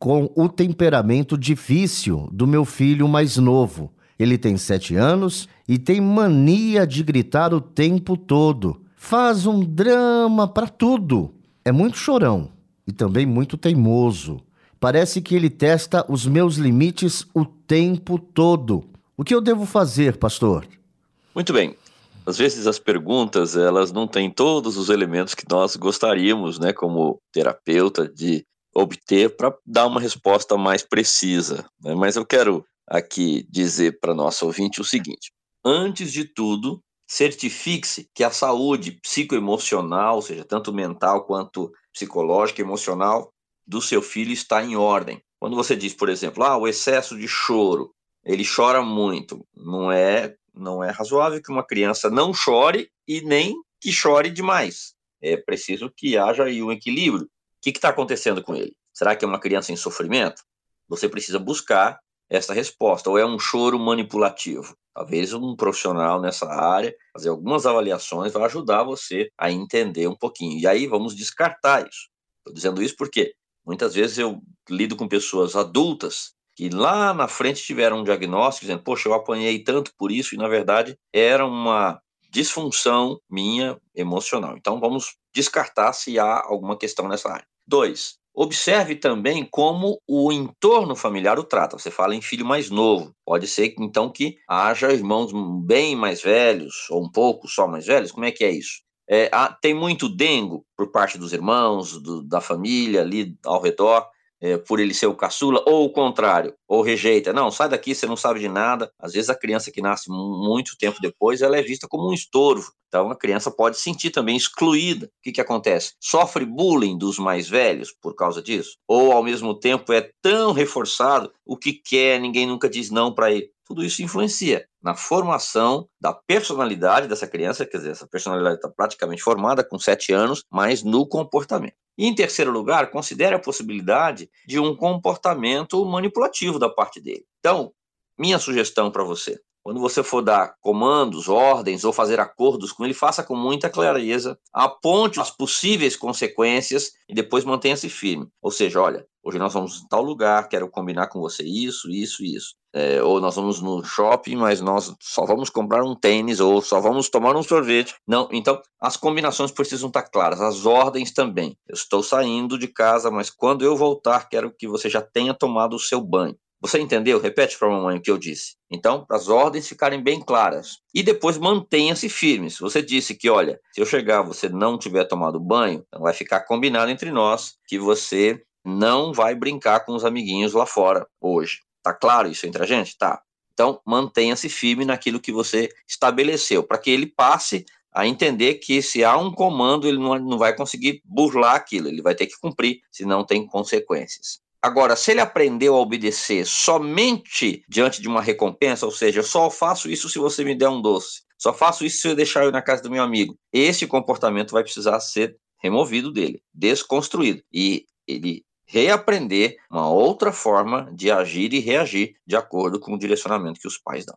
com o temperamento difícil do meu filho mais novo. Ele tem sete anos e tem mania de gritar o tempo todo. Faz um drama para tudo. É muito chorão e também muito teimoso. Parece que ele testa os meus limites o tempo todo. O que eu devo fazer, pastor? Muito bem. Às vezes as perguntas, elas não têm todos os elementos que nós gostaríamos, né, como terapeuta, de obter para dar uma resposta mais precisa. Né? Mas eu quero aqui dizer para nosso ouvinte o seguinte: antes de tudo, certifique-se que a saúde psicoemocional, ou seja, tanto mental quanto psicológica e emocional do seu filho está em ordem. Quando você diz, por exemplo, ah, o excesso de choro, ele chora muito, não é não é razoável que uma criança não chore e nem que chore demais. É preciso que haja aí um equilíbrio. O que está acontecendo com ele? Será que é uma criança em sofrimento? Você precisa buscar essa resposta, ou é um choro manipulativo? Talvez um profissional nessa área, fazer algumas avaliações, vai ajudar você a entender um pouquinho. E aí vamos descartar isso. Estou dizendo isso porque muitas vezes eu lido com pessoas adultas que lá na frente tiveram um diagnóstico dizendo, poxa, eu apanhei tanto por isso, e na verdade era uma disfunção minha emocional. Então vamos descartar se há alguma questão nessa área. Dois, observe também como o entorno familiar o trata. Você fala em filho mais novo. Pode ser então que haja irmãos bem mais velhos, ou um pouco só mais velhos. Como é que é isso? É, há, tem muito dengo por parte dos irmãos, do, da família ali ao redor é, por ele ser o caçula, ou o contrário, ou rejeita. Não, sai daqui, você não sabe de nada. Às vezes a criança que nasce muito tempo depois, ela é vista como um estorvo. Então a criança pode se sentir também excluída. O que, que acontece? Sofre bullying dos mais velhos por causa disso? Ou ao mesmo tempo é tão reforçado, o que quer, ninguém nunca diz não para ele tudo isso influencia na formação da personalidade dessa criança, quer dizer, essa personalidade está praticamente formada com sete anos, mas no comportamento. E em terceiro lugar, considere a possibilidade de um comportamento manipulativo da parte dele. Então, minha sugestão para você: quando você for dar comandos, ordens ou fazer acordos com ele, faça com muita clareza, aponte as possíveis consequências e depois mantenha-se firme. Ou seja, olha, hoje nós vamos em tal lugar, quero combinar com você isso, isso isso. É, ou nós vamos no shopping, mas nós só vamos comprar um tênis ou só vamos tomar um sorvete. Não, então as combinações precisam estar claras, as ordens também. Eu estou saindo de casa, mas quando eu voltar, quero que você já tenha tomado o seu banho. Você entendeu? Repete para a mamãe o que eu disse. Então, para as ordens ficarem bem claras. E depois mantenha-se firme. Se você disse que, olha, se eu chegar você não tiver tomado banho, então vai ficar combinado entre nós que você não vai brincar com os amiguinhos lá fora hoje. Tá claro isso entre a gente? Tá. Então, mantenha-se firme naquilo que você estabeleceu, para que ele passe a entender que se há um comando, ele não, não vai conseguir burlar aquilo, ele vai ter que cumprir, senão tem consequências. Agora, se ele aprendeu a obedecer somente diante de uma recompensa, ou seja, eu só faço isso se você me der um doce, só faço isso se eu deixar eu na casa do meu amigo, esse comportamento vai precisar ser removido dele, desconstruído. E ele reaprender uma outra forma de agir e reagir de acordo com o direcionamento que os pais dão.